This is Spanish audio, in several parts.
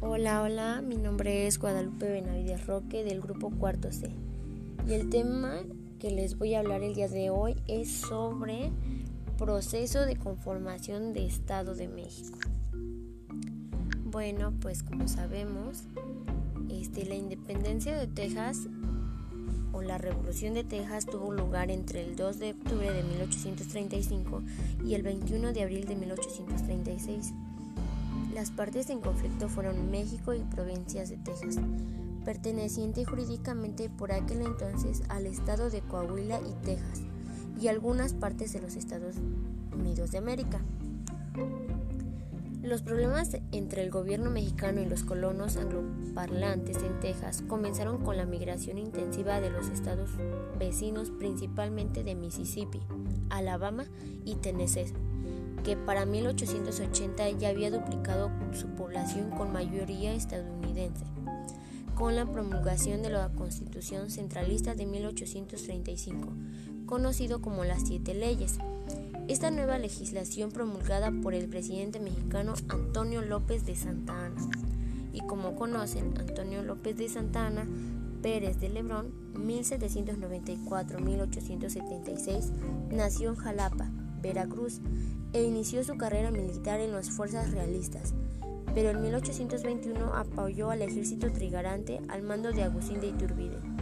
Hola, hola, mi nombre es Guadalupe Benavides Roque del grupo Cuarto C y el tema que les voy a hablar el día de hoy es sobre proceso de conformación de Estado de México. Bueno, pues como sabemos, este, la independencia de Texas la revolución de Texas tuvo lugar entre el 2 de octubre de 1835 y el 21 de abril de 1836. Las partes en conflicto fueron México y provincias de Texas, perteneciente jurídicamente por aquel entonces al estado de Coahuila y Texas, y algunas partes de los Estados Unidos de América. Los problemas entre el gobierno mexicano y los colonos angloparlantes en Texas comenzaron con la migración intensiva de los estados vecinos, principalmente de Mississippi, Alabama y Tennessee, que para 1880 ya había duplicado su población con mayoría estadounidense. Con la promulgación de la Constitución Centralista de 1835, conocido como las Siete Leyes, esta nueva legislación promulgada por el presidente mexicano Antonio López de Santa Ana. Y como conocen, Antonio López de Santa Ana Pérez de Lebrón, 1794-1876, nació en Jalapa, Veracruz, e inició su carrera militar en las fuerzas realistas, pero en 1821 apoyó al ejército trigarante al mando de Agustín de Iturbide.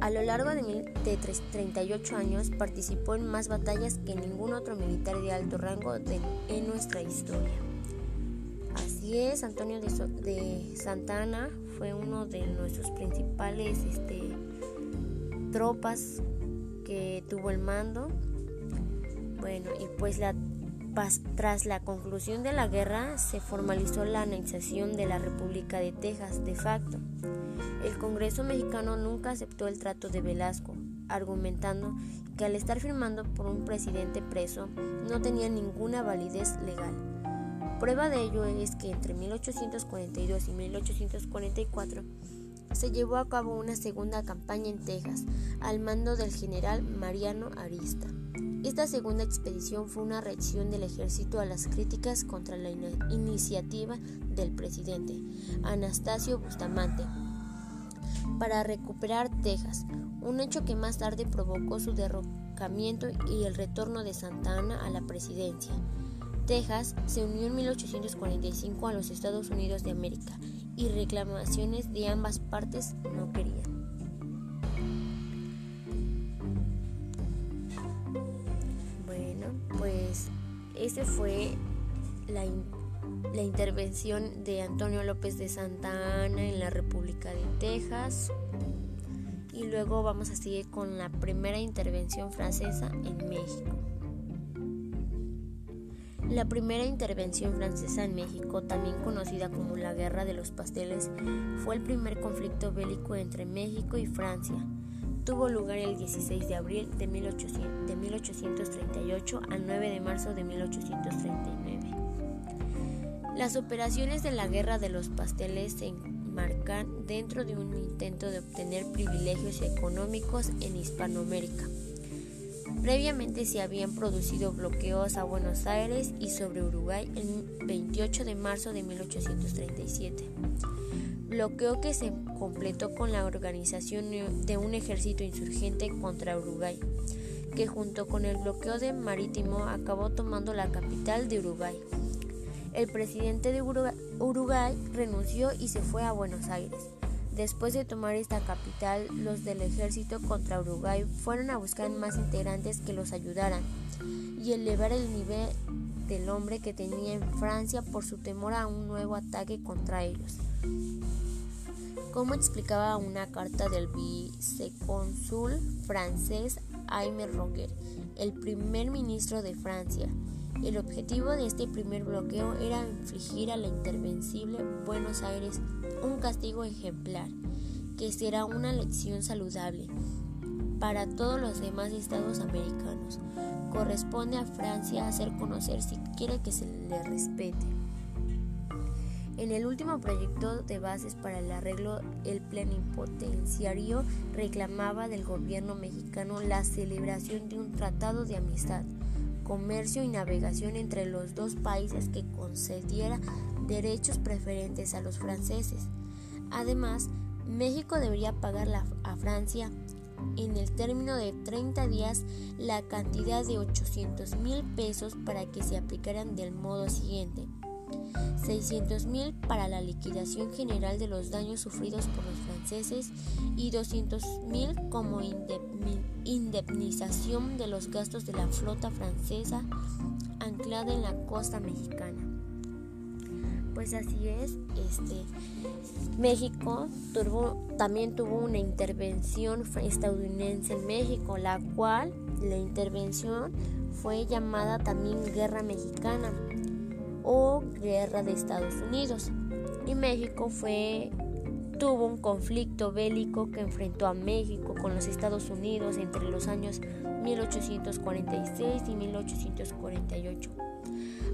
A lo largo de, 38 años participó en más batallas que ningún otro militar de alto rango en nuestra historia. Así es, Antonio de, de Santana fue uno de nuestros principales este, tropas que tuvo el mando. Bueno, y pues la tras la conclusión de la guerra se formalizó la anexación de la República de Texas de facto. El Congreso mexicano nunca aceptó el trato de Velasco, argumentando que al estar firmando por un presidente preso no tenía ninguna validez legal. Prueba de ello es que entre 1842 y 1844 se llevó a cabo una segunda campaña en Texas al mando del general Mariano Arista. Esta segunda expedición fue una reacción del ejército a las críticas contra la iniciativa del presidente Anastasio Bustamante para recuperar Texas, un hecho que más tarde provocó su derrocamiento y el retorno de Santa Ana a la presidencia. Texas se unió en 1845 a los Estados Unidos de América y reclamaciones de ambas partes no querían. Esa fue la, la, intervención de Antonio López de Santa Ana en la República de Texas. Y luego vamos a seguir con la primera intervención francesa en México. La primera intervención francesa en México, también conocida como la Guerra de los Pasteles, fue el primer conflicto bélico entre México y Francia tuvo lugar el 16 de abril de, 1838 al 9 de marzo de 1839. Las operaciones de la Guerra de los Pasteles se enmarcan dentro de un intento de obtener privilegios económicos en Hispanoamérica. Previamente se habían producido bloqueos a Buenos Aires y sobre Uruguay el 28 de marzo de 1837 bloqueo que se completó con la organización de un ejército insurgente contra Uruguay, que junto con el bloqueo de marítimo acabó tomando la capital de Uruguay. El presidente de Uruguay renunció y se fue a Buenos Aires. Después de tomar esta capital, los del ejército contra Uruguay fueron a buscar más integrantes que los ayudaran y elevar el nivel del hombre que tenía en Francia por su temor a un nuevo ataque contra ellos. Como explicaba una carta del vicecónsul francés Aimé Roger, el primer ministro de Francia, el objetivo de este primer bloqueo era infligir a la intervencible Buenos Aires un castigo ejemplar, que será una lección saludable para todos los demás estados americanos. Corresponde a Francia hacer conocer si quiere que se le respete. En el último proyecto de bases para el arreglo, el plenipotenciario reclamaba del gobierno mexicano la celebración de un tratado de amistad, comercio y navegación entre los dos países que concediera derechos preferentes a los franceses. Además, México debería pagar a Francia en el término de 30 días la cantidad de 800 mil pesos para que se aplicaran del modo siguiente. 600 mil para la liquidación general de los daños sufridos por los franceses y 200 mil como indemnización de los gastos de la flota francesa anclada en la costa mexicana. Pues así es, este México también tuvo una intervención estadounidense en México, la cual la intervención fue llamada también Guerra Mexicana o Guerra de Estados Unidos. Y México fue tuvo un conflicto bélico que enfrentó a México con los Estados Unidos entre los años 1846 y 1848.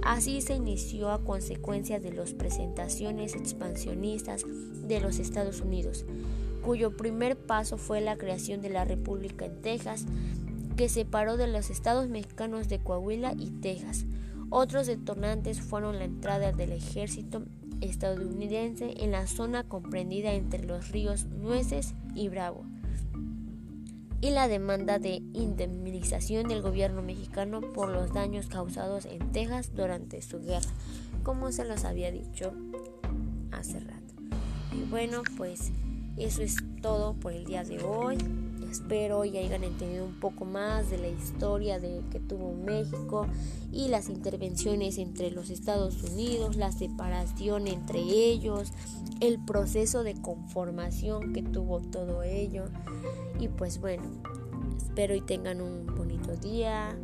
Así se inició a consecuencia de las presentaciones expansionistas de los Estados Unidos, cuyo primer paso fue la creación de la República en Texas, que separó de los estados mexicanos de Coahuila y Texas. Otros detonantes fueron la entrada del ejército estadounidense en la zona comprendida entre los ríos Nueces y Bravo y la demanda de indemnización del gobierno mexicano por los daños causados en Texas durante su guerra, como se los había dicho hace rato. Y bueno, pues eso es todo por el día de hoy. Espero y hayan entendido un poco más de la historia de que tuvo México y las intervenciones entre los Estados Unidos, la separación entre ellos, el proceso de conformación que tuvo todo ello. Y pues bueno, espero y tengan un bonito día,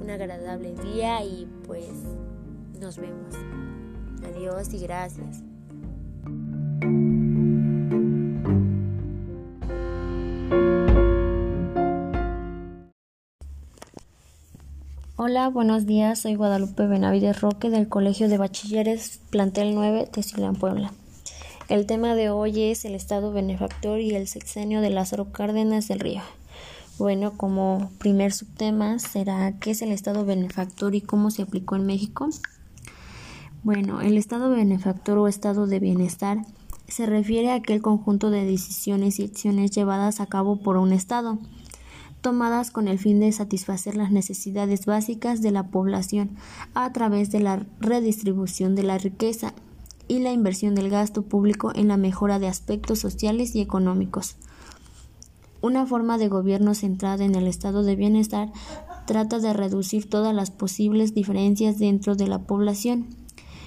un agradable día y pues nos vemos. Adiós y gracias. Hola, buenos días. Soy Guadalupe Benavides Roque del Colegio de Bachilleres Plantel 9 Silán, Puebla. El tema de hoy es el Estado benefactor y el sexenio de Lázaro Cárdenas del Río. Bueno, como primer subtema será ¿qué es el Estado benefactor y cómo se aplicó en México? Bueno, el Estado benefactor o Estado de bienestar se refiere a aquel conjunto de decisiones y acciones llevadas a cabo por un Estado tomadas con el fin de satisfacer las necesidades básicas de la población a través de la redistribución de la riqueza y la inversión del gasto público en la mejora de aspectos sociales y económicos. Una forma de gobierno centrada en el estado de bienestar trata de reducir todas las posibles diferencias dentro de la población,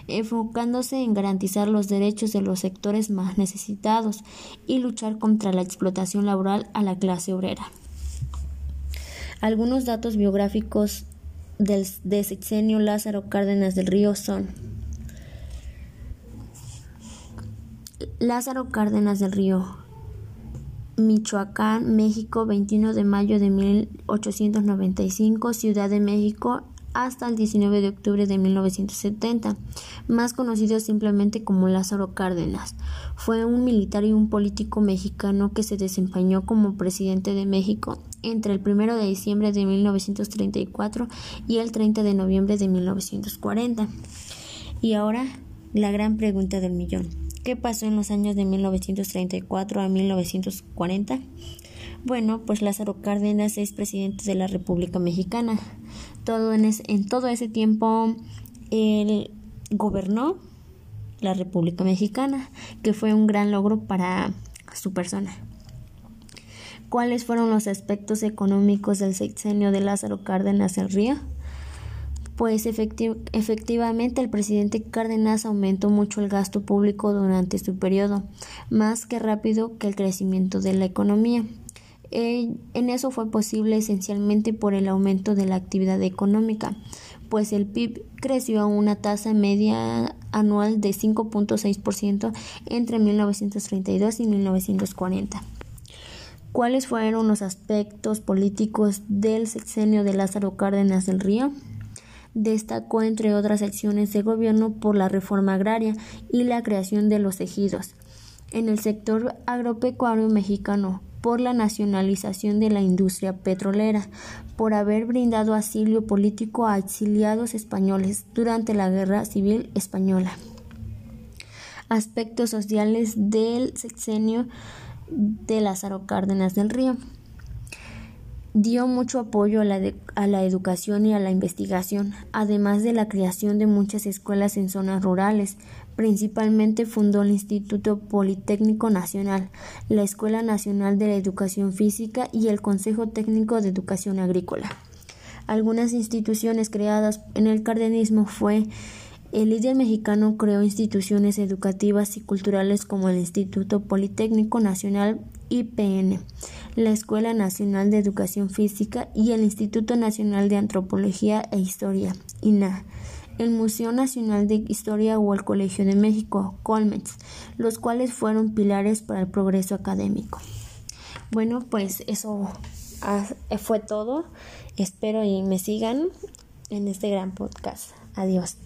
enfocándose en garantizar los derechos de los sectores más necesitados y luchar contra la explotación laboral a la clase obrera. Algunos datos biográficos del, de Sexenio Lázaro Cárdenas del Río son Lázaro Cárdenas del Río, Michoacán, México, 21 de mayo de 1895, Ciudad de México, hasta el 19 de octubre de 1970, más conocido simplemente como Lázaro Cárdenas. Fue un militar y un político mexicano que se desempeñó como presidente de México entre el 1 de diciembre de 1934 y el 30 de noviembre de 1940. Y ahora la gran pregunta del millón. ¿Qué pasó en los años de 1934 a 1940? Bueno, pues Lázaro Cárdenas es presidente de la República Mexicana. Todo en, en todo ese tiempo él gobernó la República Mexicana, que fue un gran logro para su persona. ¿Cuáles fueron los aspectos económicos del sexenio de Lázaro Cárdenas el Río? Pues efectivamente el presidente Cárdenas aumentó mucho el gasto público durante su periodo, más que rápido que el crecimiento de la economía. en eso fue posible esencialmente por el aumento de la actividad económica, pues el PIB creció a una tasa media anual de 5.6% entre 1932 y 1940. ¿Cuáles fueron los aspectos políticos del sexenio de Lázaro Cárdenas del Río? Destacó, entre otras acciones de gobierno, por la reforma agraria y la creación de los ejidos. En el sector agropecuario mexicano, por la nacionalización de la industria petrolera, por haber brindado asilo político a exiliados españoles durante la Guerra Civil Española. Aspectos sociales del sexenio de Lázaro Cárdenas del Río dio mucho apoyo a la, a la, educación y a la investigación, además de la creación de muchas escuelas en zonas rurales. Principalmente fundó el Instituto Politécnico Nacional, la Escuela Nacional de la Educación Física y el Consejo Técnico de Educación Agrícola. Algunas instituciones creadas en el cardenismo fue el líder mexicano creó instituciones educativas y culturales como el Instituto Politécnico Nacional IPN, la Escuela Nacional de Educación Física y el Instituto Nacional de Antropología e Historia, INA, el Museo Nacional de Historia o el Colegio de México, Colmex, los cuales fueron pilares para el progreso académico. Bueno, pues eso fue todo. Espero y me sigan en este gran podcast. Adiós.